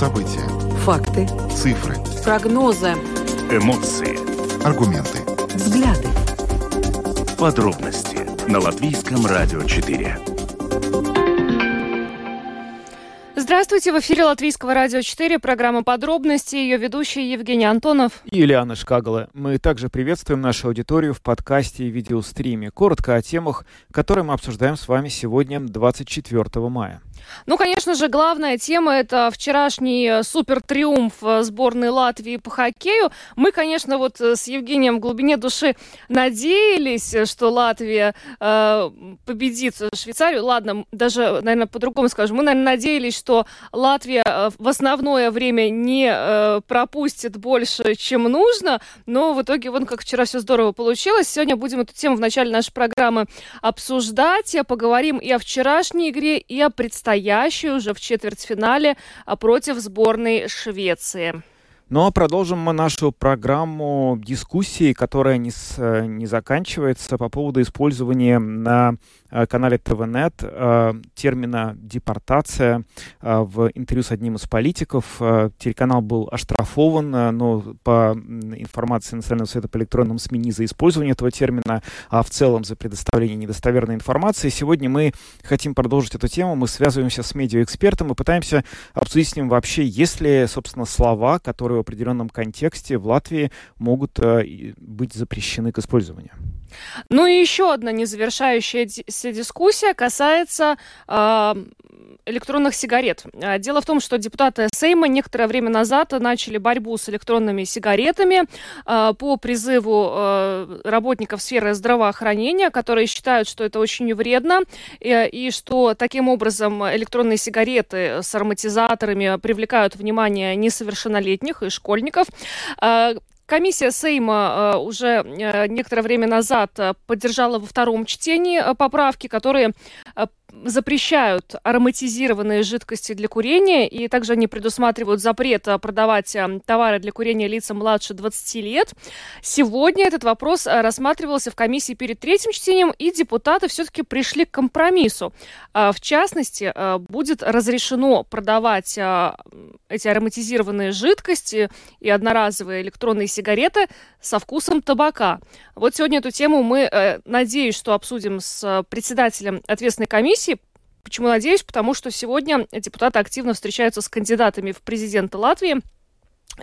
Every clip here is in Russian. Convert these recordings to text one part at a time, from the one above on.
События. Факты. Цифры. Прогнозы. Эмоции. Аргументы. Взгляды. Подробности на Латвийском радио 4. Здравствуйте, в эфире Латвийского радио 4, программа «Подробности», ее ведущий Евгений Антонов. И Юлиана Шкагала. Мы также приветствуем нашу аудиторию в подкасте и видеостриме. Коротко о темах, которые мы обсуждаем с вами сегодня, 24 мая. Ну, конечно же, главная тема – это вчерашний э, супертриумф э, сборной Латвии по хоккею. Мы, конечно, вот э, с Евгением в глубине души надеялись, что Латвия э, победит Швейцарию. Ладно, даже, наверное, по-другому скажем. Мы, наверное, надеялись, что Латвия в основное время не э, пропустит больше, чем нужно. Но в итоге, вон как вчера все здорово получилось. Сегодня будем эту тему в начале нашей программы обсуждать. Поговорим и о вчерашней игре, и о предстоящей предстоящую уже в четвертьфинале а, против сборной Швеции. А продолжим мы нашу программу дискуссии, которая не, с, не заканчивается по поводу использования на Э, канале ТВНет э, термина «депортация» э, в интервью с одним из политиков. Телеканал был оштрафован, но по информации Национального совета по электронным СМИ не за использование этого термина, а в целом за предоставление недостоверной информации. Сегодня мы хотим продолжить эту тему. Мы связываемся с медиаэкспертом и пытаемся обсудить с ним вообще, есть ли, собственно, слова, которые в определенном контексте в Латвии могут быть запрещены к использованию. Ну и еще одна незавершающаяся дискуссия касается э, электронных сигарет. А, дело в том, что депутаты Сейма некоторое время назад начали борьбу с электронными сигаретами э, по призыву э, работников сферы здравоохранения, которые считают, что это очень вредно и, что таким образом электронные сигареты с ароматизаторами привлекают внимание несовершеннолетних и школьников. Комиссия Сейма уже некоторое время назад поддержала во втором чтении поправки, которые запрещают ароматизированные жидкости для курения, и также они предусматривают запрет а, продавать а, товары для курения лицам младше 20 лет. Сегодня этот вопрос а, рассматривался в комиссии перед третьим чтением, и депутаты все-таки пришли к компромиссу. В частности, будет разрешено продавать эти ароматизированные жидкости и одноразовые электронные сигареты со вкусом табака. Вот сегодня эту тему мы, э, надеюсь, что обсудим с председателем ответственной комиссии, Почему надеюсь? Потому что сегодня депутаты активно встречаются с кандидатами в президенты Латвии.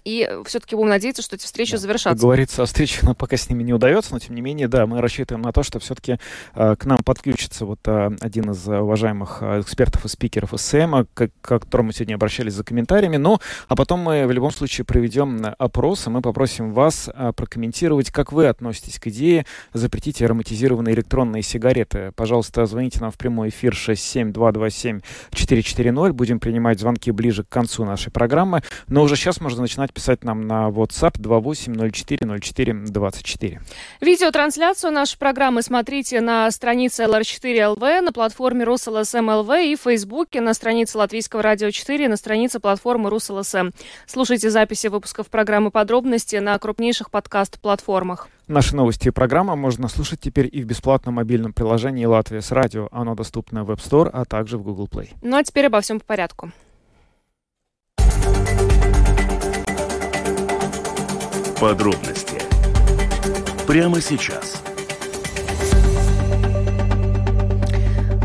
И все-таки будем надеяться, что эти встречи да, завершатся. Как говорится, встреча но пока с ними не удается, но тем не менее, да, мы рассчитываем на то, что все-таки э, к нам подключится вот э, один из уважаемых э, экспертов и спикеров СМ, к, к которому сегодня обращались за комментариями. Ну, а потом мы в любом случае проведем опрос, и мы попросим вас э, прокомментировать, как вы относитесь к идее запретить ароматизированные электронные сигареты. Пожалуйста, звоните нам в прямой эфир 67227-440. Будем принимать звонки ближе к концу нашей программы. Но уже сейчас можно начинать начинать писать нам на WhatsApp 28040424. Видеотрансляцию нашей программы смотрите на странице LR4.LV, на платформе Rus.LSM.lv и в Фейсбуке, на странице Латвийского радио 4, на странице платформы Rus.LSM. Слушайте записи выпусков программы «Подробности» на крупнейших подкаст-платформах. Наши новости и программа можно слушать теперь и в бесплатном мобильном приложении «Latvijas Radio». Оно доступно в App Store, а также в Google Play. Ну а теперь обо всем по порядку. Подробности прямо сейчас.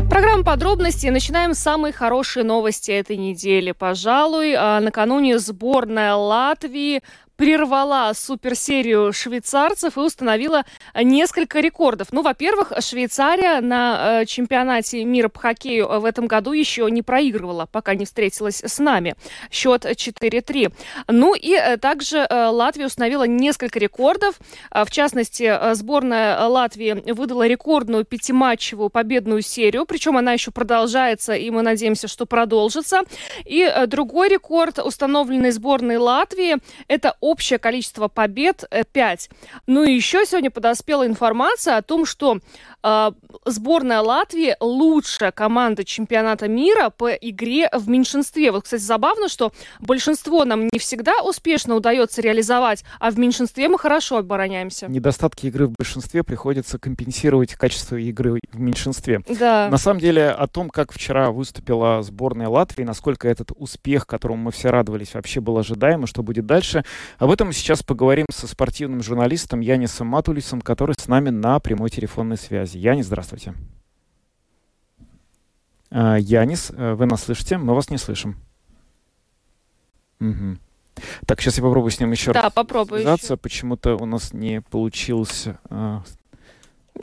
Программа подробностей. Начинаем с самой хорошей новости этой недели. Пожалуй, а, накануне сборная Латвии прервала суперсерию швейцарцев и установила несколько рекордов. Ну, во-первых, Швейцария на э, чемпионате мира по хоккею в этом году еще не проигрывала, пока не встретилась с нами. Счет 4-3. Ну и э, также э, Латвия установила несколько рекордов. В частности, сборная Латвии выдала рекордную пятиматчевую победную серию, причем она еще продолжается, и мы надеемся, что продолжится. И другой рекорд, установленный сборной Латвии, это общее количество побед 5. Ну и еще сегодня подоспела информация о том, что э, сборная Латвии лучшая команда чемпионата мира по игре в меньшинстве. Вот, кстати, забавно, что большинство нам не всегда успешно удается реализовать, а в меньшинстве мы хорошо обороняемся. Недостатки игры в большинстве приходится компенсировать качество игры в меньшинстве. Да. На самом деле о том, как вчера выступила сборная Латвии, насколько этот успех, которому мы все радовались, вообще был ожидаем, и что будет дальше, об этом мы сейчас поговорим со спортивным журналистом Янисом Матулисом, который с нами на прямой телефонной связи. Янис, здравствуйте. А, Янис, э, вы нас слышите? Мы вас не слышим. Угу. Так, сейчас я попробую с ним еще да, раз попробую связаться. Почему-то у нас не получилось а,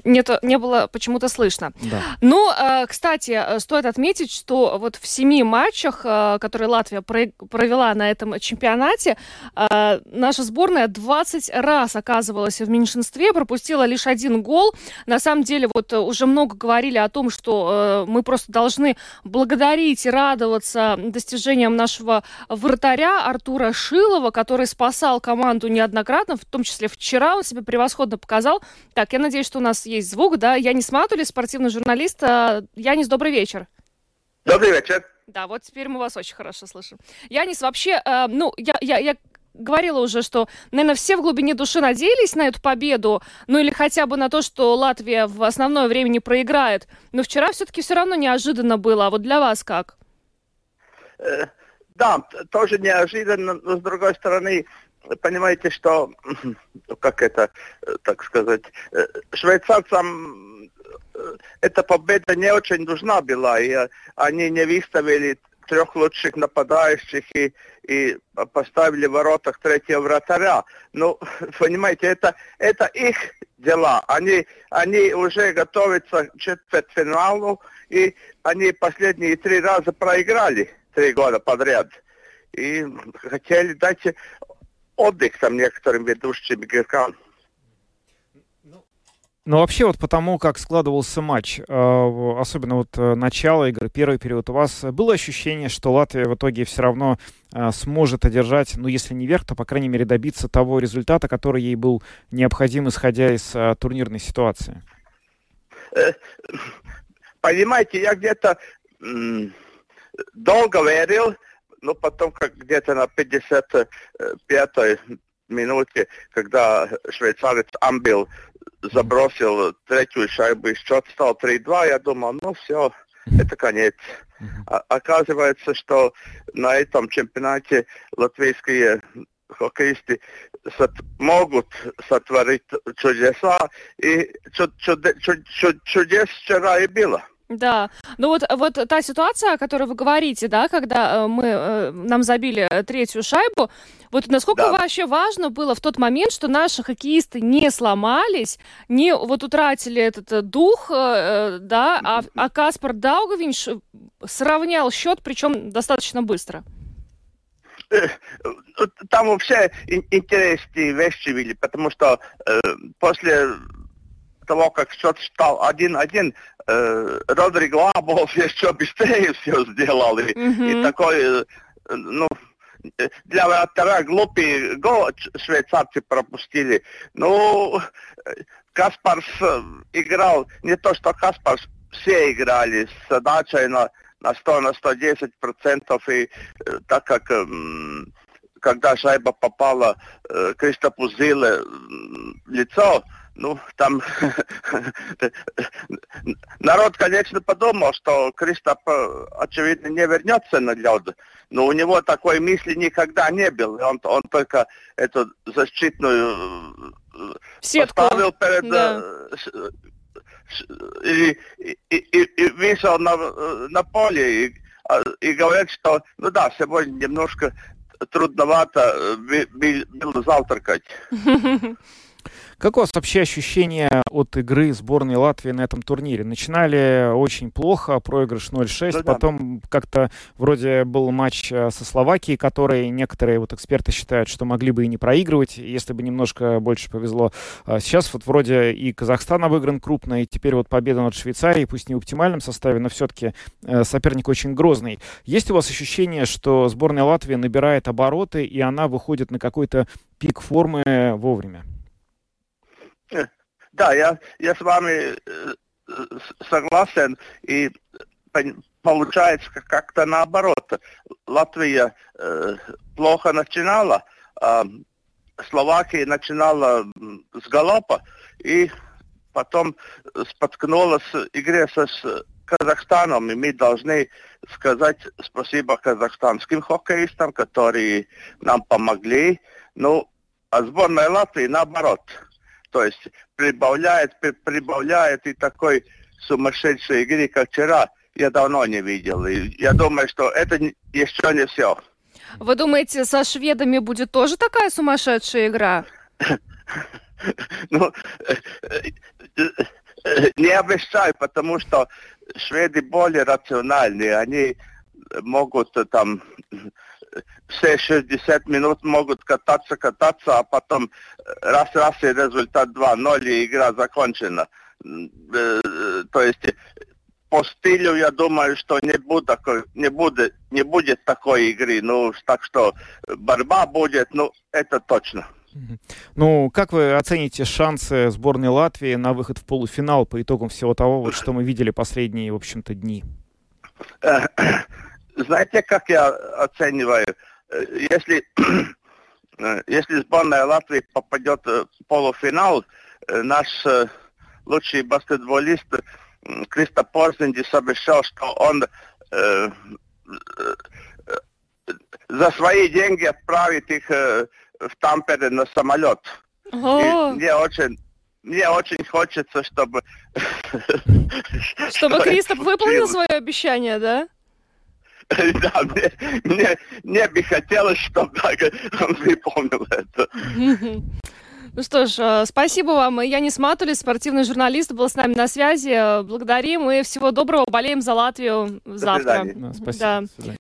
нет, не было почему-то слышно. Да. Ну, э, кстати, э, стоит отметить, что вот в семи матчах, э, которые Латвия провела на этом чемпионате, наша сборная 20 раз оказывалась в меньшинстве, пропустила лишь один гол. На самом деле, вот уже много говорили о том, что мы просто должны благодарить и радоваться достижениям нашего вратаря Артура Шилова, который спасал команду неоднократно, в том числе вчера он себя превосходно показал. Так, я надеюсь, что у нас есть звук, да. Я не Матули, спортивный журналист. Янис, добрый вечер. Добрый вечер. Да, вот теперь мы вас очень хорошо слышим. Янис, вообще, э, ну, я, я, я говорила уже, что, наверное, все в глубине души надеялись на эту победу, ну или хотя бы на то, что Латвия в основное время не проиграет. Но вчера все-таки все равно неожиданно было. А вот для вас как? Э, да, тоже неожиданно, но с другой стороны, понимаете, что, как это, э, так сказать, э, швейцарцам э, эта победа не очень нужна была, и они не выставили трех лучших нападающих и, и поставили в воротах третьего вратаря. Ну, понимаете, это, это их дела. Они, они уже готовятся к четвертьфиналу, и они последние три раза проиграли три года подряд. И хотели дать отдых там некоторым ведущим игрокам. Ну, вообще, вот потому, как складывался матч, э, особенно вот э, начало игры, первый период, у вас было ощущение, что Латвия в итоге все равно э, сможет одержать, ну, если не верх, то, по крайней мере, добиться того результата, который ей был необходим, исходя из турнирной ситуации? Понимаете, я где-то долго верил, но потом как где-то на 55-й минуте, когда швейцарец Амбил забросил третью шайбу и счет стал 3-2, я думал, ну все, это конец. А, оказывается, что на этом чемпионате латвийские хоккеисты сот, могут сотворить чудеса, и чуд, чуд, чуд, чуд, чудес вчера и было. Да, ну вот, вот та ситуация, о которой вы говорите, да, когда э, мы, э, нам забили третью шайбу, вот насколько да. вообще важно было в тот момент, что наши хоккеисты не сломались, не вот утратили этот э, дух, э, да, а, а Каспар Даугавинш сравнял счет, причем достаточно быстро. Э, там вообще интересные вещи были, потому что э, после того, как счет стал 1-1, э, Родриг Лабов еще быстрее все сделал. И, mm-hmm. и такой, э, ну, для вратаря глупый гол швейцарцы пропустили. Ну, Каспарс играл, не то что Каспарс, все играли с задачей на, на 100, на 110 процентов. И э, так как э, когда шайба попала э, Кристопу Зиле в лицо, ну, там народ, конечно, подумал, что Кристоп, э, очевидно, не вернется на лед, но у него такой мысли никогда не было. Он, он только эту защитную э, Сетку. поставил перед... Да. Э, и, и, и, и вышел на, на поле и, а, и говорит, что, ну да, сегодня немножко трудновато был завтракать. Как у вас вообще ощущения от игры сборной Латвии на этом турнире? Начинали очень плохо, проигрыш 0-6, Ну да. потом как-то вроде был матч э, со Словакией, который некоторые вот эксперты считают, что могли бы и не проигрывать, если бы немножко больше повезло. А Сейчас вот вроде и Казахстан обыгран крупно, и теперь вот победа над Швейцарией, пусть не в оптимальном составе, но все-таки соперник очень грозный. Есть у вас ощущение, что сборная Латвии набирает обороты, и она выходит на какой-то пик формы вовремя? Да, я, я с вами э, согласен, и получается как- как-то наоборот. Латвия э, плохо начинала, а Словакия начинала с галопа, и потом споткнулась в игре со с Казахстаном, и мы должны сказать спасибо казахстанским хоккеистам, которые нам помогли. Ну, а сборная Латвии наоборот. То есть прибавляет, при- прибавляет и такой сумасшедшей игры, как вчера, я давно не видел. И я думаю, что это еще не все. Вы думаете, со шведами будет тоже такая сумасшедшая игра? Ну, э, э, э, не обещаю, потому что шведы более рациональные. Они могут там все 60 минут могут кататься, кататься, а потом раз-раз и результат 2-0 и игра закончена. Э, э, То есть э, по стилю я думаю, что не будет не будет, не будет такой игры. Ну, так что борьба будет, ну, это точно. Ну, как вы оцените шансы сборной Латвии на выход в полуфинал по итогам всего того, вот, что мы видели последние, в общем-то, дни? Знаете, как я оцениваю? Э, Если, э, если сборная Латвии попадет э, в полуфинал, наш лучший баскетболист Криста Порзиндис обещал, что он э, э, за свои деньги отправит их э, в Тампере на самолет. И мне очень, мне очень хочется, чтобы... чтобы что Кристоп выполнил свое обещание, да? Да, мне, мне, мне бы хотелось, чтобы так он выполнил это. Ну что ж, э, спасибо вам. Янис Матулис, спортивный журналист, был с нами на связи. Э, Благодарим и всего доброго. Болеем за Латвию завтра. свидания. Да, спасибо. Да.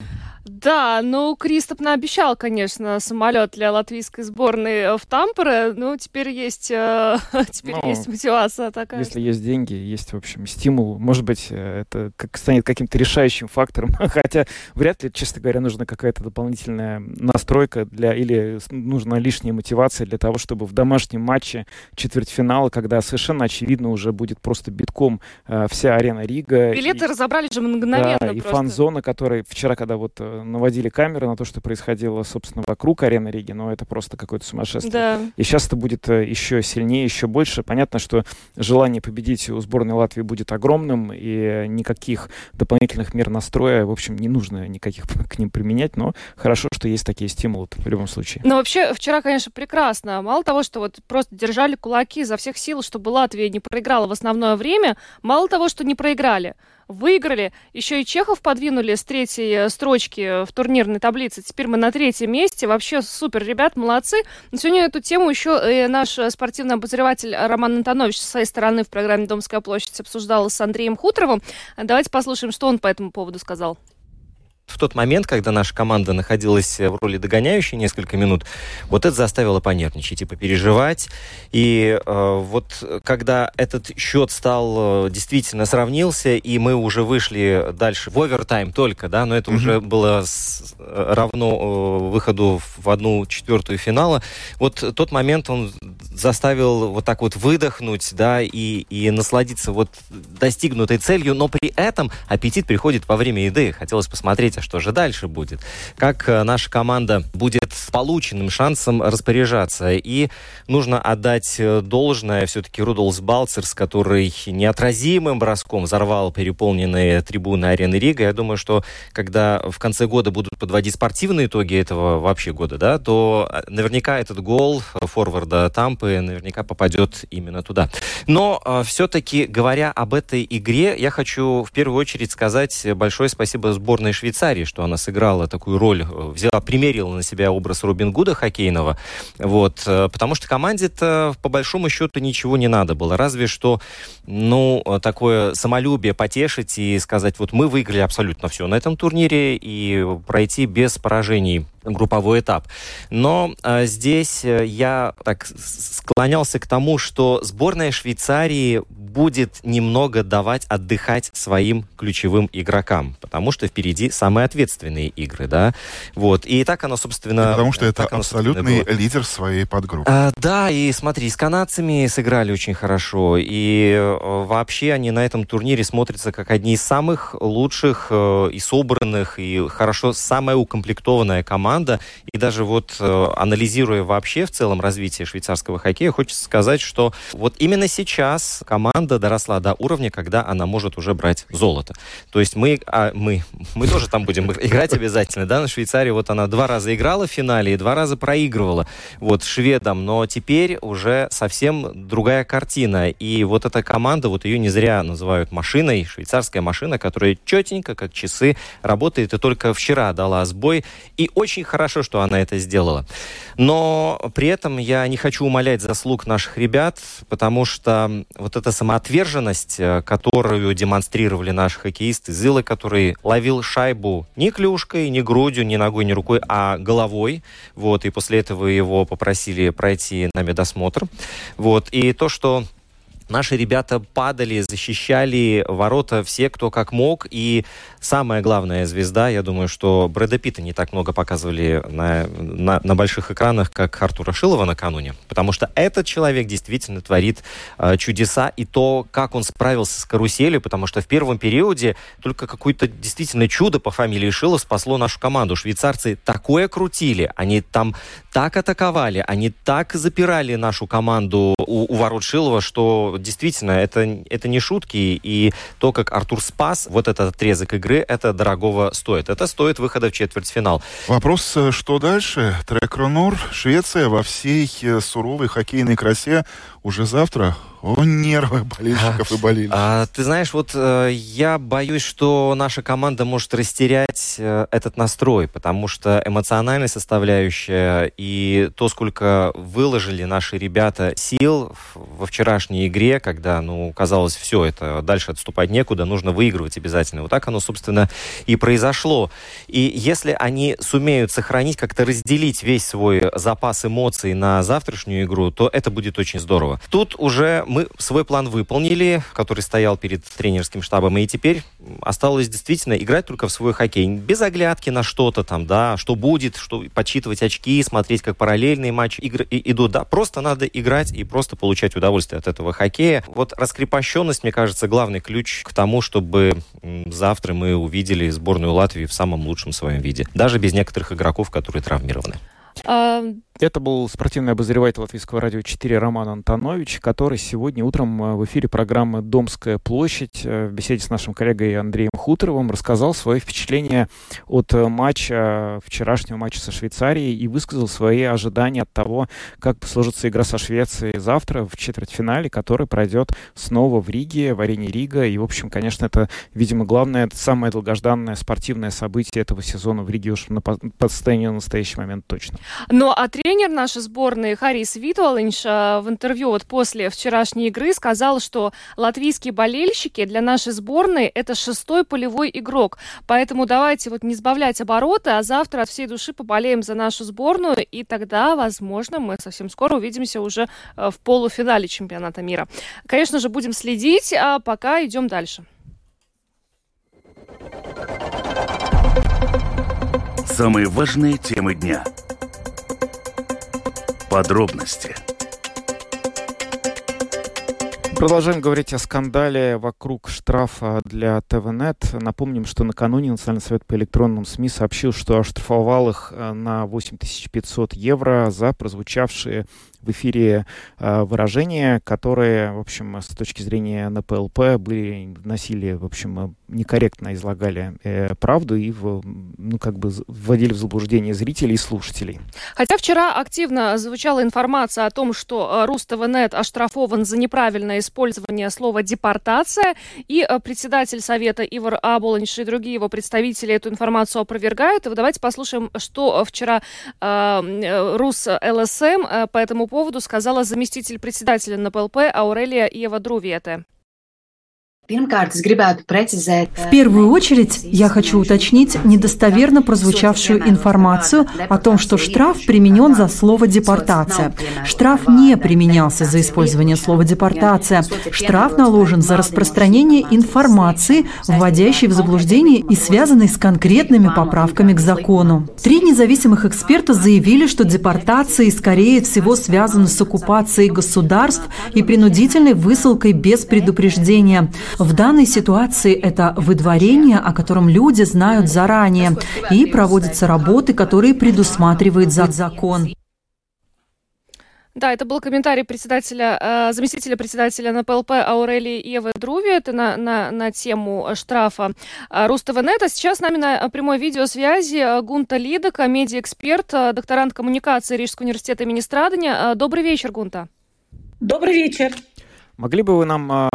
Да, ну, Кристоп наобещал, конечно, самолет для латвийской сборной в Тампере. Ну, теперь есть, э, теперь Ну, есть мотивация такая. Если есть деньги, есть, в общем, стимул. Может быть, э, это как станет каким-то решающим фактором. Хотя вряд ли, честно говоря, нужна какая-то дополнительная настройка для или нужна лишняя мотивация для того, чтобы в домашнем матче четвертьфинала, когда совершенно очевидно уже будет просто битком э, вся арена Рига. Билеты и- разобрали же мгновенно да, и фан-зона, которая вчера, когда вот э, наводили камеры на то, что происходило, собственно, вокруг арены Риги, но это просто какое-то сумасшествие. Да. И сейчас это будет э, еще сильнее, еще больше. Понятно, что желание победить у сборной Латвии будет огромным, и никаких дополнительных мер настроя, в общем, не нужно никаких к ним применять, но хорошо, что есть такие стимулы в любом случае. Ну, вообще, вчера, конечно, прекрасно. Мало того, что вот просто держали кулаки изо всех сил, чтобы Латвия не проиграла в основное время, мало того, что не проиграли, выиграли, еще и Чехов подвинули с третьей э, строчки в турнирной таблице. Теперь мы на третьем месте. Вообще супер, ребят, молодцы. Но сегодня эту тему еще э, наш э, спортивный обозреватель Роман Антонович со своей стороны в программе «Домская площадь» обсуждал с Андреем Хуторовым. Давайте послушаем, что он по этому поводу сказал. В тот момент, когда наша команда находилась в роли догоняющей несколько минут, вот это заставило понервничать и попереживать. И э, вот когда этот счет стал э, действительно сравнился, и мы уже вышли дальше в овертайм только, да, но это Мгм. уже было с- э, равно э, выходу в одну четвертую финала, вот тот момент он заставил вот так вот выдохнуть, да, и, и насладиться вот достигнутой целью, но при этом аппетит приходит во время еды. Хотелось посмотреть, а что же дальше будет. Как э, наша команда будет с полученным шансом распоряжаться. И нужно отдать э, должное все-таки Рудолс Балцерс, который неотразимым броском взорвал переполненные трибуны арены Рига. Я думаю, что когда в конце года будут подводить спортивные итоги этого вообще года, да, то э, наверняка этот гол форварда Тампы правый наверняка попадет именно туда. Но э, все-таки, говоря об этой игре, я хочу в первую очередь сказать большое спасибо сборной Швейцарии, что она сыграла такую роль, э, взяла, примерила на себя образ Робин Гуда хоккейного. Вот, э, потому что команде-то по большому счету ничего не надо было. Разве что, ну, такое самолюбие потешить и сказать, вот мы выиграли абсолютно все на этом турнире и пройти без поражений групповой этап. Но э, здесь я так склонялся к тому, что сборная Швейцарии будет немного давать отдыхать своим ключевым игрокам, потому что впереди самые ответственные игры, да. Вот. И так оно, собственно... И потому что это оно, абсолютный лидер своей подгруппы. А, да, и смотри, с канадцами сыграли очень хорошо, и э, вообще они на этом турнире смотрятся как одни из самых лучших э, и собранных, и хорошо, самая укомплектованная команда. И даже вот э, анализируя вообще в целом развитие швейцарского хоккея, хочется сказать, что вот именно сейчас команда доросла до уровня, когда она может уже брать золото. То есть мы, а, мы, мы тоже там будем играть обязательно, да, на Швейцарии вот она два раза играла в финале и два раза проигрывала вот шведам, но теперь уже совсем другая картина. И вот эта команда, вот ее не зря называют машиной, швейцарская машина, которая четенько, как часы, работает и только вчера дала сбой. И очень хорошо, что она это сделала. Но при этом я не хочу умалять заслуг наших ребят, потому что вот эта самоотверженность, э, которую демонстрировали наши хоккеисты, Зилы, который ловил шайбу не клюшкой, не грудью, не ногой, не рукой, а головой, вот, и после этого его попросили пройти на медосмотр, вот, и то, что Наши ребята падали, защищали ворота все, кто как мог. И самая главная звезда, я думаю, что Брэда Питта не так много показывали на, на, на больших экранах, как Артура Шилова накануне. Потому что этот человек действительно творит э, чудеса. И то, как он справился с каруселью, потому что в первом периоде только какое-то действительно чудо по фамилии Шилов спасло нашу команду. Швейцарцы такое крутили, они там так атаковали, они так запирали нашу команду у, у ворот Шилова, что действительно, это, это не шутки, и то, как Артур спас вот этот отрезок игры, это дорогого стоит. Это стоит выхода в четвертьфинал. Вопрос, э, что дальше? Трек Ронор, Швеция во всей э, суровой хоккейной красе уже завтра о нервы болельщиков и болельщиков. А, ты знаешь, вот э, я боюсь, что наша команда может растерять э, этот настрой, потому что эмоциональная составляющая и то, сколько выложили наши ребята сил во вчерашней игре, когда, ну, казалось, все, это дальше отступать некуда, нужно выигрывать обязательно. Вот так оно, собственно, и произошло. И если они сумеют сохранить, как-то разделить весь свой запас эмоций на завтрашнюю игру, то это будет очень здорово. Тут уже мы свой план выполнили, который стоял перед тренерским штабом, и теперь осталось действительно играть только в свой хоккей. Без оглядки на что-то там, да, что будет, что подсчитывать очки, смотреть, как параллельные матчи игры идут. Да, просто надо играть и просто получать удовольствие от этого хоккея. Вот раскрепощенность, мне кажется, главный ключ к тому, чтобы завтра мы увидели сборную Латвии в самом лучшем своем виде. Даже без некоторых игроков, которые травмированы. А, это был спортивный обозреватель Латвийского радио 4 Роман Антонович, который сегодня утром э, в эфире программы «Домская площадь» э, в беседе с нашим коллегой Андреем Хуторовым рассказал свои впечатления от э, матча, вчерашнего матча со Швейцарией и высказал свои ожидания от того, как сложится игра со Швецией завтра в четвертьфинале, который пройдет снова в Риге, в арене Рига. И, в общем, конечно, это, видимо, главное, самое долгожданное спортивное событие этого сезона в Риге уж на, по на настоящий момент точно. Ну, а тренер нашей сборной Харис Витуалинш в интервью вот после вчерашней игры сказал, что латвийские болельщики для нашей сборной это шестой полевой игрок. Поэтому давайте вот не сбавлять обороты, а завтра от всей души поболеем за нашу сборную, и тогда, возможно, мы совсем скоро увидимся уже э, в полуфинале чемпионата мира. Конечно же, будем следить, а пока идем дальше. Самые важные темы дня – Подробности – Продолжаем говорить о скандале вокруг штрафа для ТВНет. Напомним, что накануне Национальный совет по электронным СМИ сообщил, что оштрафовал их э, на 8500 евро за прозвучавшие в эфире э, выражения, которые, в общем, с точки зрения НПЛП были, носили, в общем, некорректно излагали э, правду и, в, ну, как бы вводили в заблуждение зрителей и слушателей. Хотя вчера активно звучала информация о том, что РусТВНет оштрафован за неправильное использование слова «депортация», и председатель Совета Ивар Аболанш и другие его представители эту информацию опровергают. И давайте послушаем, что вчера э, Рус ЛСМ э, по этому поводу сказала заместитель председателя НПЛП Аурелия Ева Друвете. В первую очередь я хочу уточнить недостоверно прозвучавшую информацию о том, что штраф применен за слово «депортация». Штраф не применялся за использование слова «депортация». Штраф наложен за распространение информации, вводящей в заблуждение и связанной с конкретными поправками к закону. Три независимых эксперта заявили, что депортации, скорее всего, связаны с оккупацией государств и принудительной высылкой без предупреждения. В данной ситуации это выдворение, о котором люди знают заранее, и проводятся работы, которые предусматривает закон. Да, это был комментарий председателя, э, заместителя председателя НПЛП Аурелии Евы Друви это на, на, на тему штрафа э, Рустова.нет. А сейчас с нами на прямой видеосвязи э, Гунта Лидок, медиаэксперт, э, докторант коммуникации Рижского университета имени Страдания. Добрый вечер, Гунта. Добрый вечер. Могли бы вы нам э,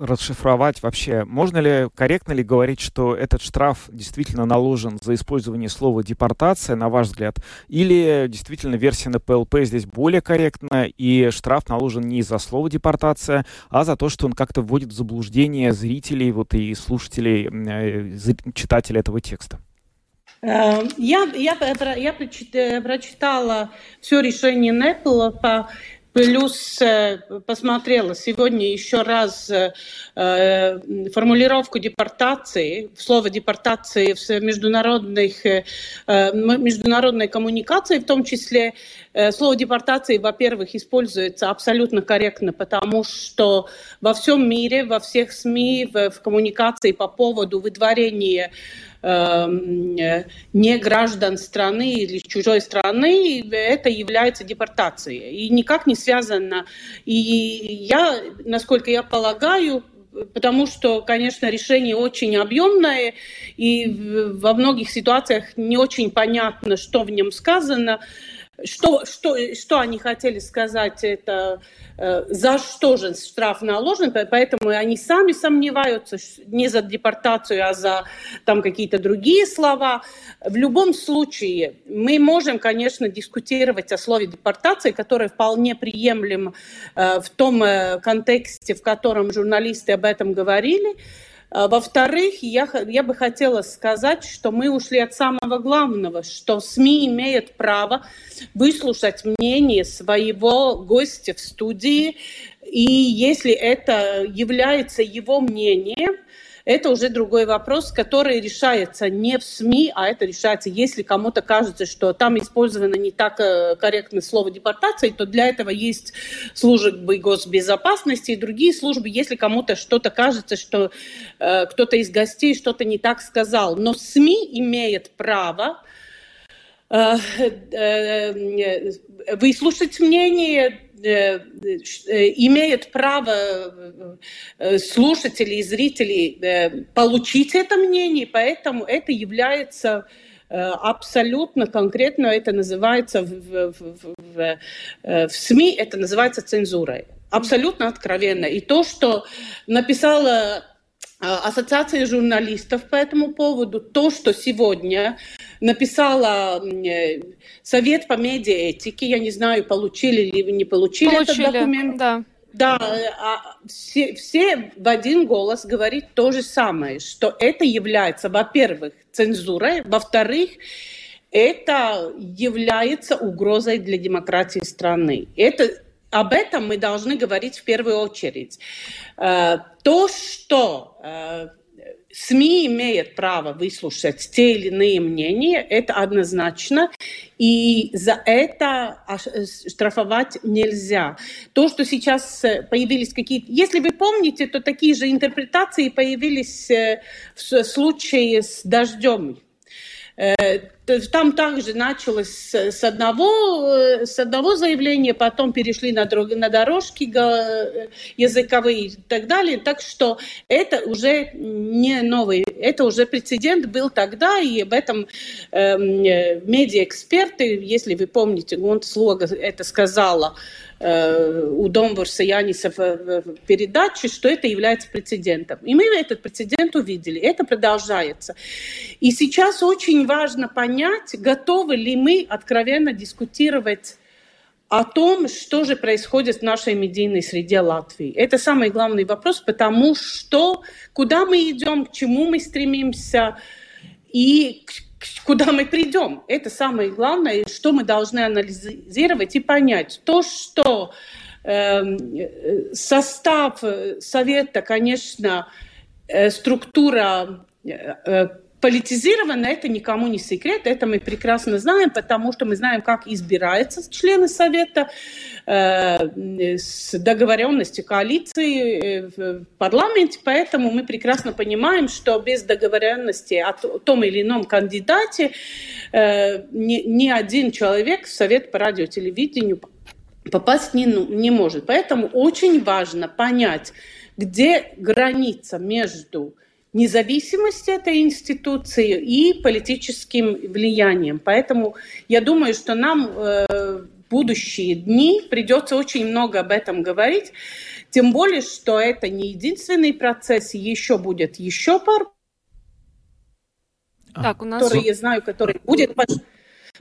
расшифровать вообще, можно ли, корректно ли говорить, что этот штраф действительно наложен за использование слова депортация, на ваш взгляд, или действительно версия на ПЛП здесь более корректна, и штраф наложен не за слово депортация, а за то, что он как-то вводит в заблуждение зрителей вот, и слушателей, э, читателей этого текста? Э, я, я, я прочитала все решение НЭПЛа Плюс э, посмотрела сегодня еще раз э, э, формулировку депортации, слово депортации в международных, международной коммуникации, в том числе. Слово депортации, во-первых, используется абсолютно корректно, потому что во всем мире, во всех СМИ, в, коммуникации по поводу выдворения не граждан страны или чужой страны, это является депортацией. И никак не связано. И я, насколько я полагаю, потому что, конечно, решение очень объемное, и во многих ситуациях не очень понятно, что в нем сказано. Что, что, что они хотели сказать, это э, за что же штраф наложен, поэтому они сами сомневаются не за депортацию, а за там какие-то другие слова. В любом случае, мы можем, конечно, дискутировать о слове депортация, которое вполне приемлем э, в том э, контексте, в котором журналисты об этом говорили. А, во-вторых, я, я бы хотела сказать, что мы ушли от самого главного, что СМИ имеют право выслушать мнение своего гостя в студии, и если это является его мнением, это уже другой вопрос, который решается не в СМИ, а это решается, если кому-то кажется, что там использовано не так э, корректно слово депортации, то для этого есть службы госбезопасности и другие службы, если кому-то что-то кажется, что э, кто-то из гостей что-то не так сказал. Но СМИ имеет право э, э, выслушать мнение Э, э, имеют право э, слушатели и зрители получить это мнение, поэтому это является абсолютно конкретно, это называется в, в, в, в СМИ, это называется цензурой. Абсолютно откровенно. И то, что написала Ассоциация журналистов по этому поводу, то, что сегодня написала э, Совет по медиаэтике. Я не знаю, получили ли вы, не получили, получили этот документ. Да. Да, а все, все в один голос говорят то же самое, что это является, во-первых, цензурой, во-вторых, это является угрозой для демократии страны. Это, об этом мы должны говорить в первую очередь. Э, то, что э, СМИ имеют право выслушать те или иные мнения, это однозначно, и за это штрафовать нельзя. То, что сейчас э, появились какие-то... Если вы помните, то такие же интерпретации появились э, в случае с дождем. Э, там также началось с одного, с одного заявления, потом перешли на, друг, на дорожки языковые и так далее. Так что это уже не новый, это уже прецедент был тогда, и об этом э, медиаэксперты, если вы помните, он Слога это сказала, Э, у Домбурса Яниса в передаче, что это является прецедентом. И мы этот прецедент увидели. Это продолжается. И сейчас очень важно понять, готовы ли мы откровенно дискутировать о том, что же происходит в нашей медийной среде Латвии. Это самый главный вопрос, потому что куда мы идем, к чему мы стремимся и куда мы придем. Это самое главное, что мы должны анализировать и понять. То, что эм, э, состав совета, конечно, э, структура э, Политизировано это никому не секрет, это мы прекрасно знаем, потому что мы знаем, как избираются члены Совета э, с договоренностью коалиции э, в парламенте, поэтому мы прекрасно понимаем, что без договоренности о том или ином кандидате э, ни, ни один человек в Совет по радиотелевидению попасть не, ну, не может. Поэтому очень важно понять, где граница между независимость этой институции и политическим влиянием. Поэтому я думаю, что нам э, в будущие дни придется очень много об этом говорить. Тем более, что это не единственный процесс, еще будет еще пар, так, у нас... который я знаю, который будет по,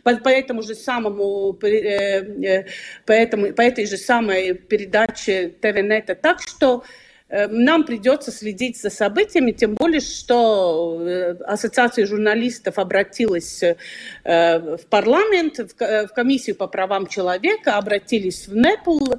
по, этому же самому, э, э, по, этому, по этой же самой передаче ТВНета. Так что Э, нам придется следить за событиями, тем более, что э, Ассоциация журналистов обратилась э, в парламент, в комиссию по правам человека, обратились в НЭПЛ,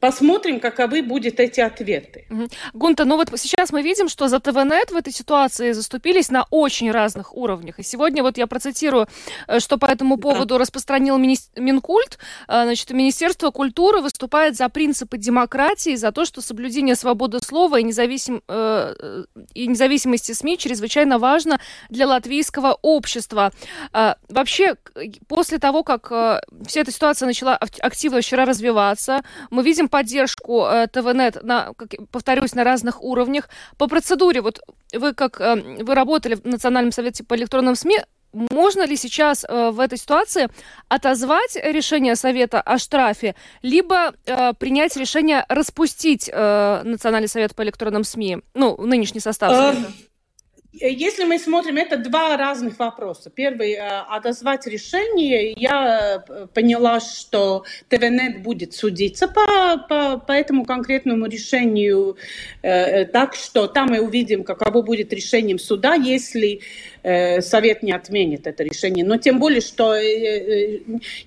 посмотрим, каковы будут эти ответы. Угу. Гунта, ну вот сейчас мы видим, что за ТВНет в этой ситуации заступились на очень разных уровнях. И сегодня вот я процитирую, э, что по этому поводу да. распространил мини... Минкульт. Э, значит, Министерство культуры выступает за принципы демократии, за то, что соблюдение свободы слова и, независим... Э, и независимости СМИ чрезвычайно важно для латвийского общества. Вообще, после того, как вся эта ситуация начала активно вчера развиваться, процесса. Мы видим поддержку э, ТВНет, на, как, повторюсь, на разных уровнях. По процедуре, вот вы как э, вы работали в Национальном совете по электронным СМИ, можно ли сейчас э, в этой ситуации отозвать решение Совета о штрафе, либо э, принять решение распустить э, Национальный совет по электронным СМИ, ну, нынешний состав Совета? Если мы смотрим, это два разных вопроса. Первый, э, отозвать решение. Я э, поняла, что ТВНет будет судиться по, по, по этому конкретному решению, э, так что там мы увидим, каково будет решением суда, если Совет не отменит это решение. Но тем более, что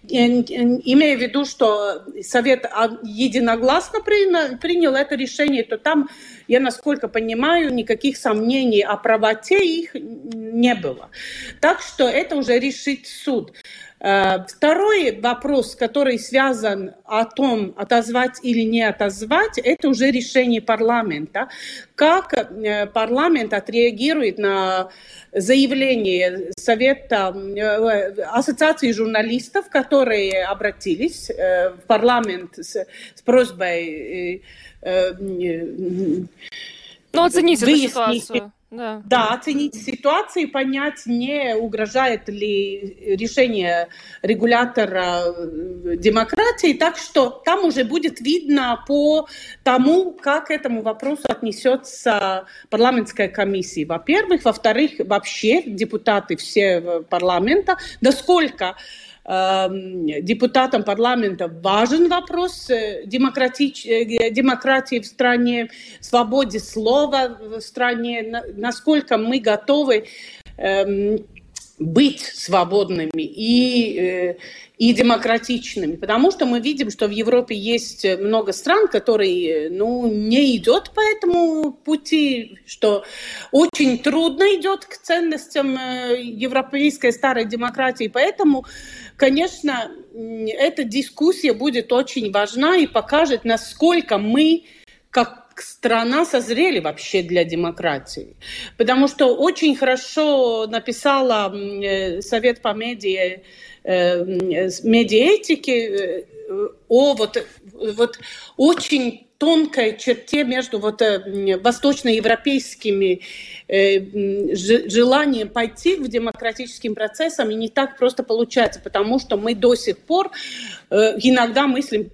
имея в виду, что Совет единогласно принял это решение, то там я, насколько понимаю, никаких сомнений о правоте их не было. Так что это уже решит суд. Э, второй вопрос, который связан о том, отозвать или не отозвать, это уже решение парламента. Как э, парламент отреагирует на заявление Совета э, Ассоциации журналистов, которые обратились в парламент с, с просьбой ну, оценить эту ситуацию. Да. да, оценить ситуацию и понять, не угрожает ли решение регулятора э, демократии. Так что там уже будет видно по тому, как к этому вопросу отнесется парламентская комиссия. Во-первых. Во-вторых, вообще депутаты все парламента, насколько Эм, депутатам парламента важен вопрос э, демократич... Э, демократии в стране, свободе слова в стране, насколько мы готовы эм, быть свободными и, э, и демократичными. Потому что мы видим, что в Европе есть много стран, которые ну, не идет по этому пути, что очень трудно идет к ценностям европейской старой демократии. Поэтому Конечно, эта дискуссия будет очень важна и покажет, насколько мы, как страна созрели вообще для демократии. Потому что очень хорошо написала э, Совет по медиа, э, медиаэтике о вот, вот очень тонкой черте между вот э, восточноевропейскими э, желанием пойти в демократическим процессом, и не так просто получается, потому что мы до сих пор э, иногда мыслим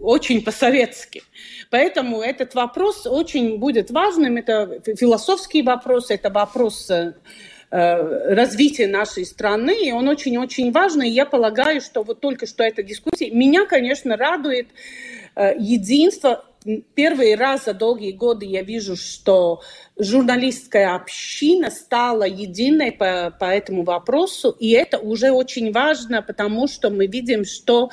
очень по-советски. Поэтому этот вопрос очень будет важным. Это философский вопрос, это вопрос развития нашей страны, и он очень-очень важный. Я полагаю, что вот только что эта дискуссия... Меня, конечно, радует единство первый раз за долгие годы я вижу, что журналистская община стала единой по, по этому вопросу, и это уже очень важно, потому что мы видим, что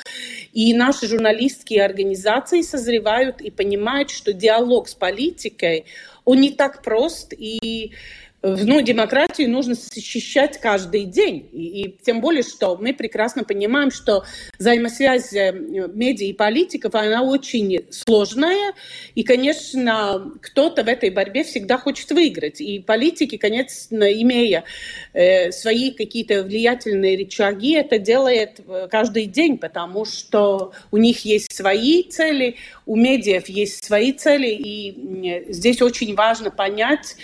и наши журналистские организации созревают и понимают, что диалог с политикой, он не так прост, и ну, демократию нужно защищать каждый день. И, и тем более, что мы прекрасно понимаем, что взаимосвязь э, медиа и политиков, она очень сложная. И, конечно, кто-то в этой борьбе всегда хочет выиграть. И политики, конечно, имея э, свои какие-то влиятельные рычаги, это делает э, каждый день, потому что у них есть свои цели, у медиа есть свои цели. И здесь очень важно понять,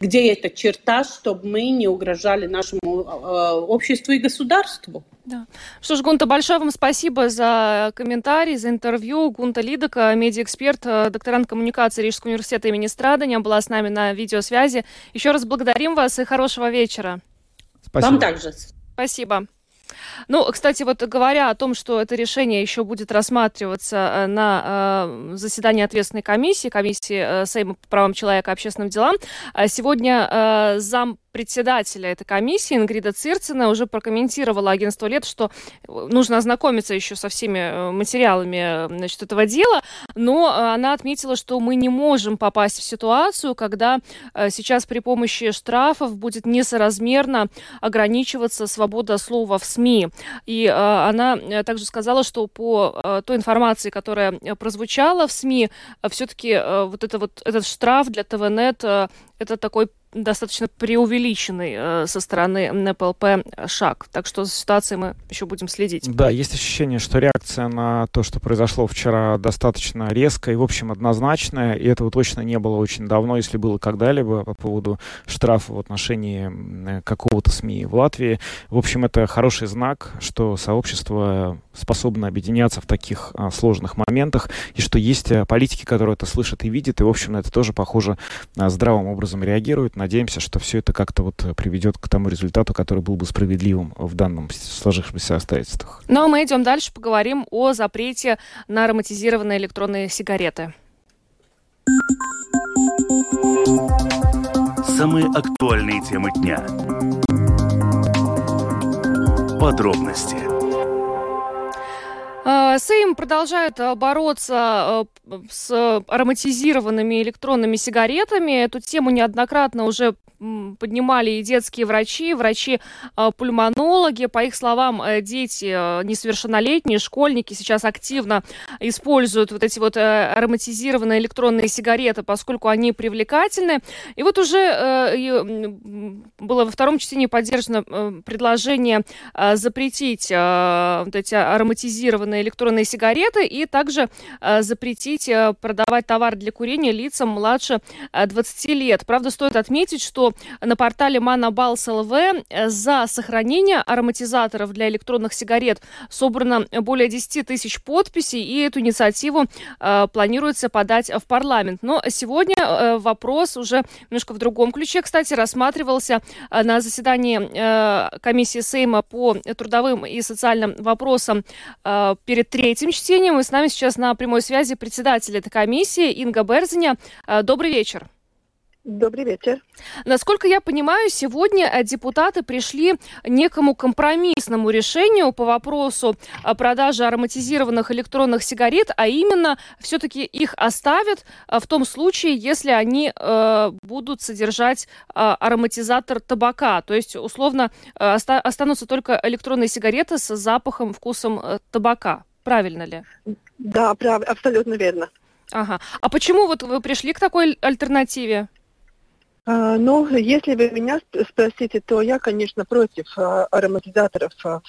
где эта черта, чтобы мы не угрожали нашему э, обществу и государству. Да. Что ж, Гунта, большое вам спасибо за комментарий, за интервью. Гунта Лидока, медиаэксперт, э, докторант коммуникации Рижского университета имени Страдания, была с нами на видеосвязи. Еще раз благодарим вас и хорошего вечера. Спасибо. Вам также. Спасибо. Ну, кстати, вот говоря о том, что это решение еще будет рассматриваться э, на э, заседании ответственной комиссии, комиссии э, Сейма по правам человека и общественным делам, сегодня зам председателя этой комиссии Ингрида Цирцина уже прокомментировала агентство «Лет», что э, нужно ознакомиться еще со всеми э, материалами э, значит, этого дела, но она отметила, что мы не можем попасть в ситуацию, когда сейчас при помощи штрафов будет несоразмерно ограничиваться свобода слова в СМИ. И она также сказала, что по той информации, которая прозвучала в СМИ, все-таки вот, это вот этот штраф для ТВНет это такой достаточно преувеличенный э, со стороны НПЛП шаг. Так что за ситуацией мы еще будем следить. Да, есть ощущение, что реакция на то, что произошло вчера, достаточно резкая и, в общем, однозначная. И этого точно не было очень давно, если было когда-либо по поводу штрафа в отношении какого-то СМИ в Латвии. В общем, это хороший знак, что сообщество способно объединяться в таких а, сложных моментах, и что есть а, политики, которые это слышат и видят, и, в общем, на это тоже, похоже, а, здравым образом реагируют надеемся, что все это как-то вот приведет к тому результату, который был бы справедливым в данном сложившихся обстоятельствах. Ну а мы идем дальше, поговорим о запрете на ароматизированные электронные сигареты. Самые актуальные темы дня. Подробности Сейм продолжает а, бороться а, с ароматизированными электронными сигаретами. Эту тему неоднократно уже поднимали и детские врачи, врачи-пульмонологи. По их словам, э, дети несовершеннолетние, школьники сейчас активно используют вот эти вот э, ароматизированные электронные сигареты, поскольку они привлекательны. И вот уже э, было во втором чтении поддержано предложение запретить вот эти ароматизированные электронные сигареты и также запретить продавать товар для курения лицам младше 20 лет. Правда, стоит отметить, что на портале э, за сохранение ароматизаторов для электронных сигарет собрано более 10 тысяч подписей, и эту инициативу э, планируется подать в парламент. Но сегодня э, вопрос уже немножко в другом ключе, кстати, рассматривался э, на заседании э, комиссии Сейма по трудовым и социальным вопросам э, перед третьим чтением. И с нами сейчас на прямой связи председатель этой комиссии Инга Берзиня. Э, добрый вечер. Добрый вечер. Насколько я понимаю, сегодня э, депутаты пришли некому компромиссному решению по вопросу продажи ароматизированных электронных сигарет, а именно все-таки их оставят э, в том случае, если они э, будут содержать э, ароматизатор табака. То есть, условно, э, оста- останутся только электронные сигареты с запахом, вкусом э, табака. Правильно ли? Да, прав, абсолютно верно. Ага. А почему вот вы пришли к такой альтернативе? А, Ну, если вы меня сп- спросите, то я, конечно, против а, ароматизаторов. а,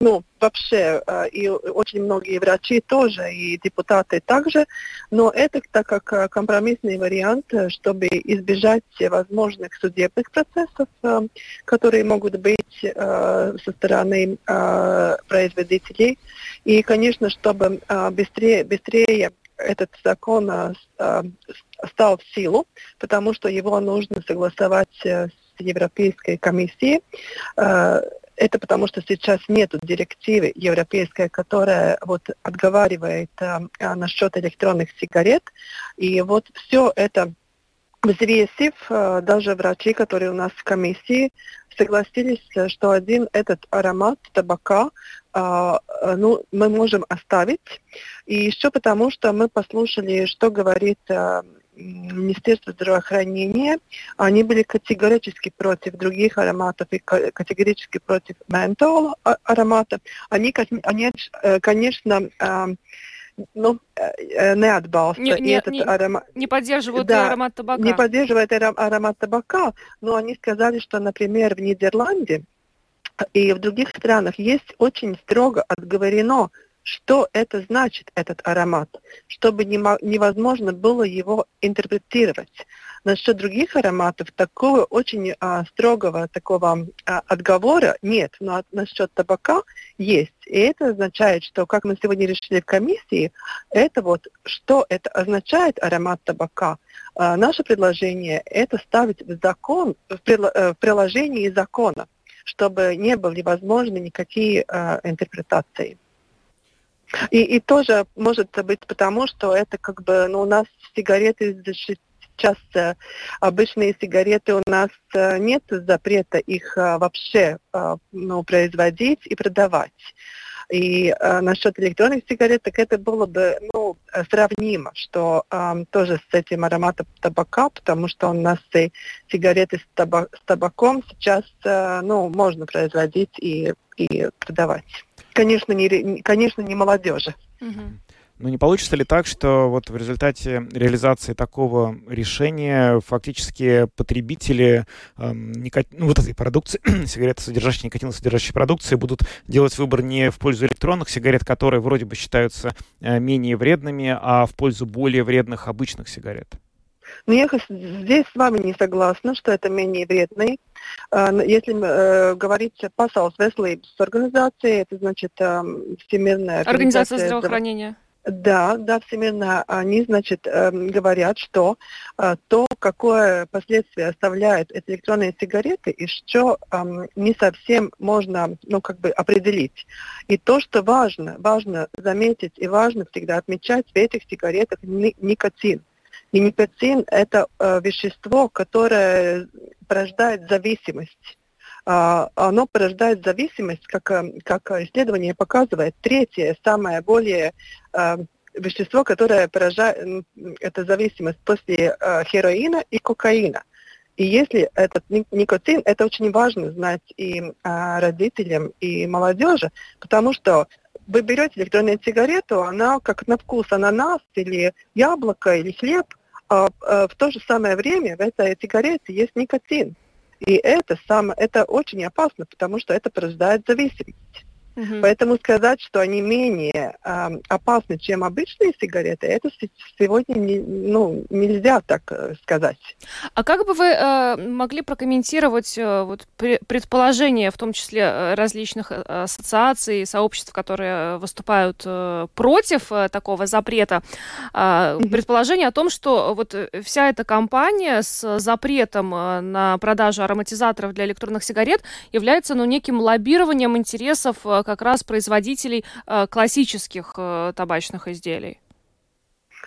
Ну, вообще, и очень многие врачи тоже, и депутаты также. Но это так как компромиссный вариант, э, чтобы избежать возможных судебных процессов, а, которые могут быть а, со стороны производителей. И, конечно, чтобы быстрее, быстрее этот закон а, с- а, с- стал в силу, потому что его нужно согласовать э, с Европейской комиссией. Э, Это потому что сейчас нет директивы европейской, которая вот отговаривает а, а, насчет электронных сигарет. И вот все это взвесив, э, даже врачи, которые у нас в комиссии, согласились, э, что один этот аромат табака э, ну, мы можем оставить. И еще потому, что мы послушали, что говорит а, м, Министерство здравоохранения. Они были категорически против других ароматов и ка- категорически против ментола а- аромата. Они, они, э, конечно, а, ну, э, э, не отбалста. Не, не- этот не- аромат Не поддерживают Да, аромат табака. не поддерживает ара- аромат табака, но они сказали, что, например, в Нидерланде и в других странах есть очень строго отговорено, что это значит, этот аромат, чтобы не мо- невозможно было его интерпретировать. Насчет других ароматов такого очень а, строгого такого а, отговора нет, но от- насчет табака есть. И это означает, что, как мы сегодня решили в комиссии, это вот, что это означает аромат табака, а, наше предложение это ставить в закон, в, прило- э, в приложении закона, чтобы не были возможны никакие а, интерпретации. И, и тоже может быть потому, что это как бы, ну, у нас сигареты сейчас э, обычные сигареты у нас э, нет запрета их э, вообще ну, производить и продавать. И э, насчет электронных сигарет, так это было бы ну, сравнимо, что э, тоже с этим ароматом табака, потому что у нас и сигареты с, таба- с табаком сейчас э, ну, можно производить и, и продавать. Конечно, не, конечно, не молодежи. Мгм. Ну, не получится ли так, что вот в результате реализации такого решения фактически потребители эм, ника- ну, вот этой продукции, сигареты, содержащие никотин, содержащей продукции, будут делать выбор не в пользу электронных сигарет, которые вроде бы считаются э, менее вредными, а в пользу более вредных обычных сигарет? Но я здесь с вами не согласна, что это менее вредный. А, Если э, говорить по Pasaules veselības организации, это значит э, Всемирная Организация здраво- здравоохранения. Да, да, всемирно они, значит, эм, говорят, что э, то, какое последствие оставляют эти электронные сигареты, и что не совсем можно, ну, как бы определить. И то, что важно, важно заметить и важно всегда отмечать в этих сигаретах ни- никотин. Никотин – это э, вещество, которое порождает зависимость. А, оно порождает зависимость, как, э, как исследование показывает, третье, самое более э, вещество, которое поражает, это зависимость после э, героина и кокаина. И если этот ни- никотин, это очень важно знать и а, родителям, и молодежи, потому что вы берете электронную сигарету, она как на вкус ананас или яблоко или хлеб, в то же самое время в этой сигарете есть никотин. И это, самое, это очень опасно, потому что это порождает зависимость. Мгм. Поэтому сказать, что они менее а, опасны, чем обычные сигареты, это се- сегодня не- ну, нельзя так э, сказать. А как бы вы э, могли прокомментировать э, вот, пре- предположения, в том числе э, различных э, ассоциаций, сообществ, которые выступают э, против э, такого запрета, а, Мгм. предположение о том, что вот э, вся эта кампания с запретом э, на продажу ароматизаторов для электронных сигарет является ну, неким лоббированием интересов э, как раз производителей э, классических э, табачных изделий?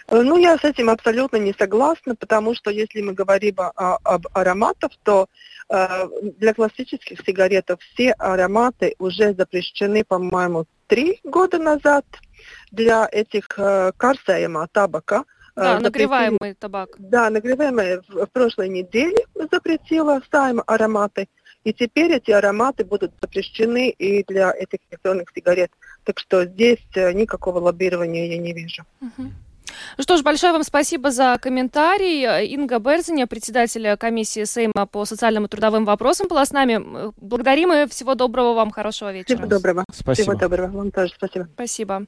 Э, Ну, я с этим абсолютно не согласна, потому что если мы говорим о- об ароматах, то э, для классических сигарет все ароматы уже запрещены, по-моему, три года назад. Для этих э, карсаема табака Да, нагреваемый табак. Да, нагреваемая в, в прошлой неделе запретила Сайм ароматы. И теперь эти ароматы будут запрещены и для этих электронных сигарет. Так что здесь э, никакого лоббирования я не вижу. Ну что ж, большое вам спасибо за комментарий. Инга Берзиня, председатель комиссии Сейма по социальным и трудовым вопросам, была с нами. Благодарим и всего доброго вам, хорошего вечера. Всего доброго. Спасибо. Всего доброго. Вам тоже спасибо. Спасибо.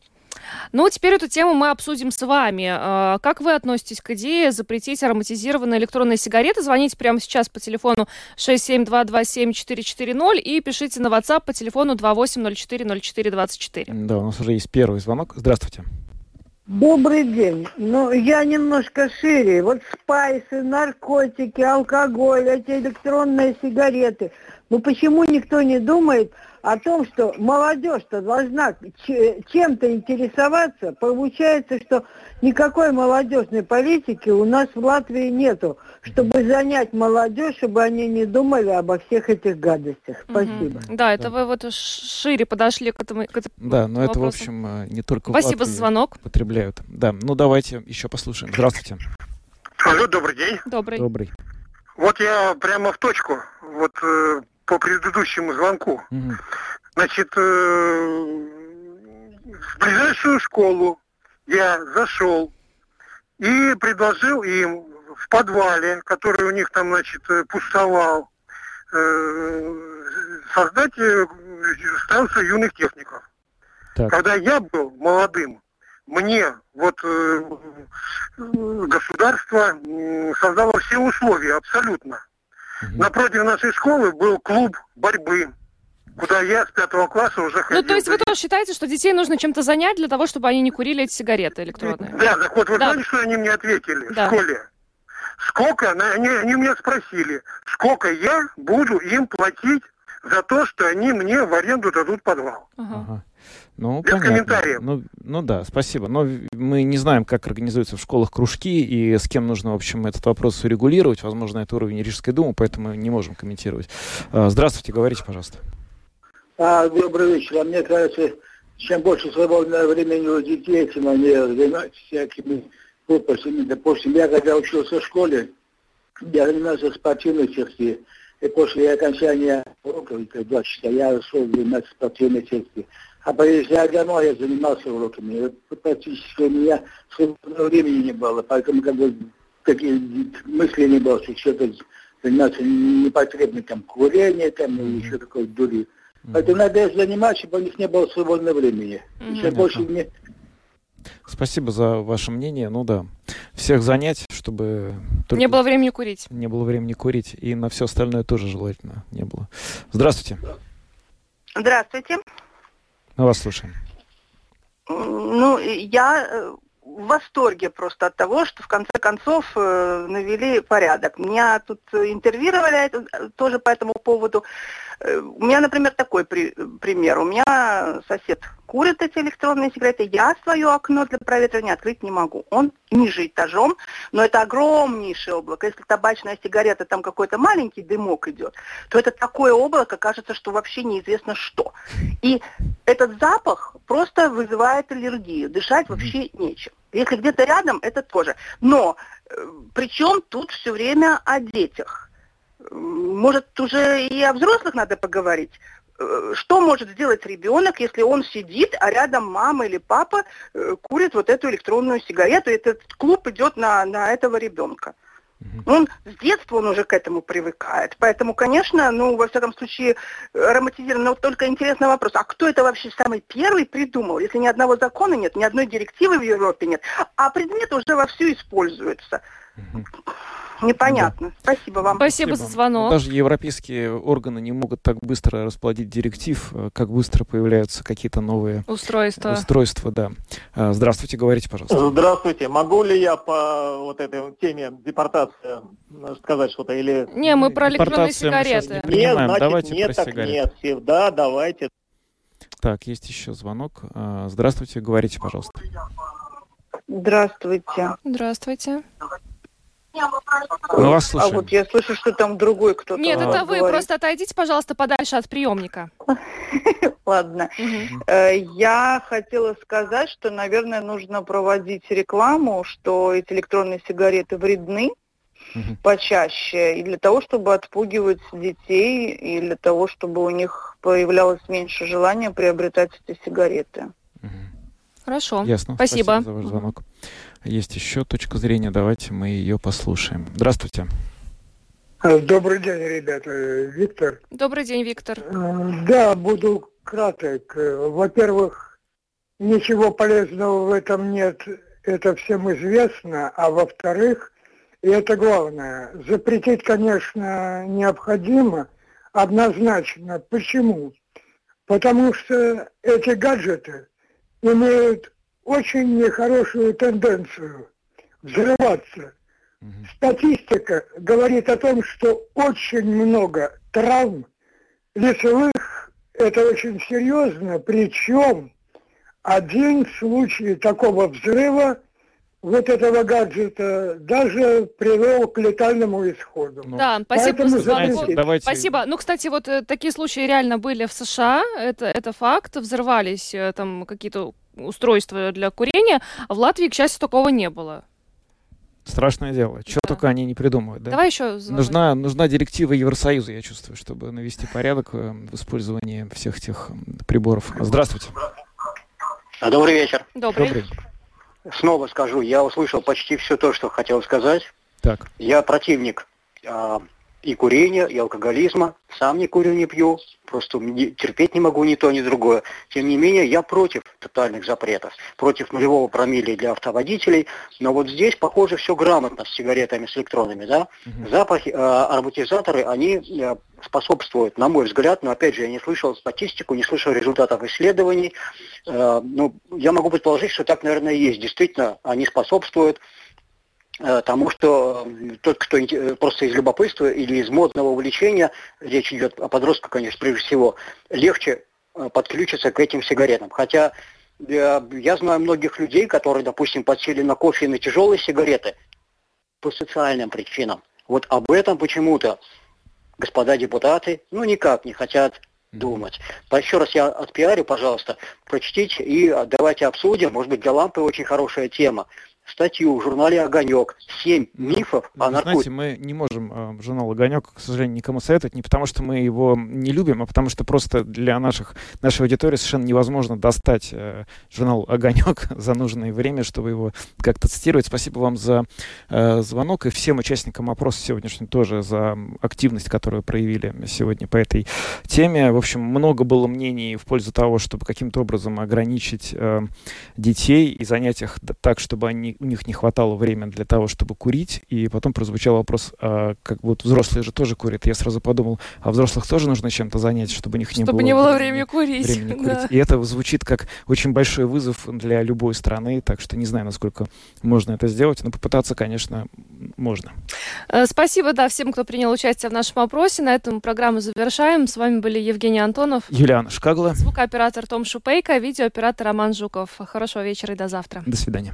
Ну, теперь эту тему мы обсудим с вами. А, Как вы относитесь к идее запретить ароматизированные электронные сигареты? Звоните прямо сейчас по телефону 67227-440 и пишите на WhatsApp по телефону 28040424. Да, у нас уже есть первый звонок. Здравствуйте. Добрый день. Ну, я немножко шире. Вот спайсы, наркотики, алкоголь, эти электронные сигареты. Ну, почему никто не думает о том, что молодежь-то должна чем-то интересоваться? Получается, что никакой молодежной политики у нас в Латвии нету, чтобы занять молодежь, чтобы они не думали обо всех этих гадостях. Спасибо. Да, это вы вот шире подошли к этому, к этому Да, но это, в вопросу. общем, э, не только в Спасибо за Латвии звонок. потребляют. Да, ну давайте еще послушаем. Здравствуйте. Алло, добрый день. Добрый. Добрый. Вот я прямо в точку, вот э, по предыдущему звонку. Мгм. Значит, э, в ближайшую школу я зашел и предложил им в подвале, который у них там, значит, э, пустовал, э, создать э, станцию юных техников. Так. Когда я был молодым, мне вот э, государство создало все условия абсолютно. Напротив нашей школы был клуб борьбы, куда я с пятого класса уже ходил. Ну, то есть вы тоже считаете, что детей нужно чем-то занять для того, чтобы они не курили эти сигареты электронные? Да, так вот, вы Да. знаете, что они мне ответили Да. в школе? Сколько, они, они меня спросили, сколько я буду им платить за то, что они мне в аренду дадут подвал. Ага. Ну, Без понятно. комментариев. Ну, ну да, спасибо. Но мы не знаем, как организуются в школах кружки и с кем нужно, в общем, этот вопрос урегулировать. Возможно, это уровень Рижской думы, поэтому не можем комментировать. А, Здравствуйте, говорите, пожалуйста. А, добрый вечер. А мне кажется, чем больше свободного времени у детей, тем они занимаются всякими глупостями. Допустим, я когда учился в школе, я занимался спортивной частью. И после окончания уроков, это два часа, я шел заниматься спортивной частью. А приезжая домой, я занимался уроками. И практически у меня свободного времени не было, поэтому как бы такие мысли не было, что что-то заниматься непотребным там курением там, или еще такой дури. Поэтому надо заниматься, чтобы у них не было свободного времени. И Чем Понятно. больше мне Спасибо за ваше мнение. Ну да, всех занять, чтобы только Не было времени курить. не было времени курить, и на все остальное тоже желательно не было. Здравствуйте, Здравствуйте. Мы вас слушаем. Ну, я э, в восторге просто от того, что в конце концов э, навели порядок. Меня тут интервьюировали это, э, тоже по этому поводу. У меня, например, такой при- пример. У меня сосед курит эти электронные сигареты. Я свое окно для проветривания открыть не могу. Он ниже этажом, но это огромнейшее облако. Если табачная сигарета, там какой-то маленький дымок идет, то это такое облако, кажется, что вообще неизвестно что. И этот запах просто вызывает аллергию. Дышать вообще нечем. Если где-то рядом, это тоже. Но причем тут все время о детях. Может, уже и о взрослых надо поговорить. Э, Что может сделать ребенок, если он сидит, а рядом мама или папа э, курит вот эту электронную сигарету, и этот клуб идет на, на этого ребенка? Он с детства он уже к этому привыкает. Поэтому, конечно, ну, во всяком случае, ароматизировано. Но вот только интересный вопрос, а кто это вообще самый первый придумал? Если ни одного закона нет, ни одной директивы в Европе нет, а предмет уже вовсю используется. Непонятно. Спасибо вам. Спасибо за звонок. Даже европейские органы не могут так быстро расплодить директив, э, как быстро появляются какие-то новые Устройства. устройства. Да. А, Здравствуйте, говорите, пожалуйста. Здравствуйте. Могу ли я по вот этой теме депортации э, сказать что-то или... Не, мы про электронные сигареты. не принимаем. Нет, значит, Давайте нет, про так сигареты. нет. Все- Да, давайте. Так, есть еще звонок. Здравствуйте, говорите, пожалуйста. Здравствуйте. Здравствуйте. Мы вас А слушаем. вот я слышу, что там другой кто-то. Нет, это вы. говорит. Просто отойдите, пожалуйста, подальше от приемника. Ладно. Э, Я хотела сказать, что, наверное, нужно проводить рекламу, что эти электронные сигареты вредны почаще, и для того, чтобы отпугивать детей, и для того, чтобы у них появлялось меньше желания приобретать эти сигареты. Хорошо. Ясно. Спасибо. за ваш звонок. Есть еще точка зрения. Давайте мы ее послушаем. Здравствуйте. Добрый день, ребята. Виктор. Добрый день, Виктор. Да, буду краток. Во-первых, ничего полезного в этом нет, это всем известно. А во-вторых, и это главное, запретить, конечно, необходимо, однозначно. Почему? Потому что эти гаджеты имеют очень нехорошую тенденцию взрываться. Статистика говорит о том, что очень много травм лицевых, это очень серьезно, причем один случай такого взрыва вот этого гаджета даже привел к летальному исходу. Да, спасибо Поэтому за звонок. запретить. Давайте- Спасибо. Ну, кстати, вот э, такие случаи реально были в США. Это, это факт. Взрывались э, там какие-то устройства для курения. А в Латвии, к счастью, такого не было. Страшное дело. Чего только они не придумывают, да? Давай еще звонок. Нужна, нужна директива Евросоюза, я чувствую, чтобы навести порядок э, в использовании всех этих м, приборов. Здравствуйте. Добрый вечер. Добрый. Снова скажу, я услышал почти все то, что хотел сказать. Так. Я противник а, и курения, и алкоголизма. Сам не курю, не пью. Просто терпеть не могу ни то, ни другое. Тем не менее, я против тотальных запретов. Против нулевого промилле для автоводителей. Но вот здесь, похоже, все грамотно с сигаретами, с электронными. Да? Запахи, а, ароматизаторы, они э, способствуют, на мой взгляд, но опять же, я не слышал статистику, не слышал результатов исследований. Э, ну, я могу предположить, что так, наверное, и есть. Действительно, они способствуют э, тому, что э, тот, кто э, просто из любопытства или из модного увлечения, речь идет о подростках, конечно, прежде всего, легче э, подключиться к этим сигаретам. Хотя э, я знаю многих людей, которые, допустим, подсели на кофе и на тяжелые сигареты по социальным причинам. Вот об этом почему-то господа депутаты, ну, никак не хотят думать. Еще раз я отпиарю, пожалуйста, прочтите и давайте обсудим. Может быть, для лампы очень хорошая тема. Статью в журнале «Огонек». Семь мифов о Вы знаете, наркотиках. мы не можем э, журнал «Огонек», к сожалению, никому советовать, не потому что мы его не любим, а потому что просто для наших, нашей аудитории совершенно невозможно достать э, журнал «Огонек» за нужное время, чтобы его как-то цитировать. Спасибо вам за э, звонок и всем участникам опроса сегодняшнего тоже за активность, которую проявили сегодня по этой теме. В общем, много было мнений в пользу того, чтобы каким-то образом ограничить детей и занять их так, чтобы они, у них не хватало времени для того, чтобы курить. И потом прозвучал вопрос, а, как вот взрослые же тоже курят. Я сразу подумал, а взрослых тоже нужно чем-то занять, чтобы у них не Чтобы было не было времени- времени курить. времени курить. да. И это звучит как очень большой вызов для любой страны, так что не знаю, насколько можно это сделать, но попытаться, конечно, можно. Э, Спасибо, да, всем, кто принял участие в нашем опросе. На этом программу завершаем. С вами были Евгений Антонов, Юлиана Шкагла, звукооператор Том Шупейко, видеооператор Роман Жуков. Хорошего вечера и до завтра. до свидания.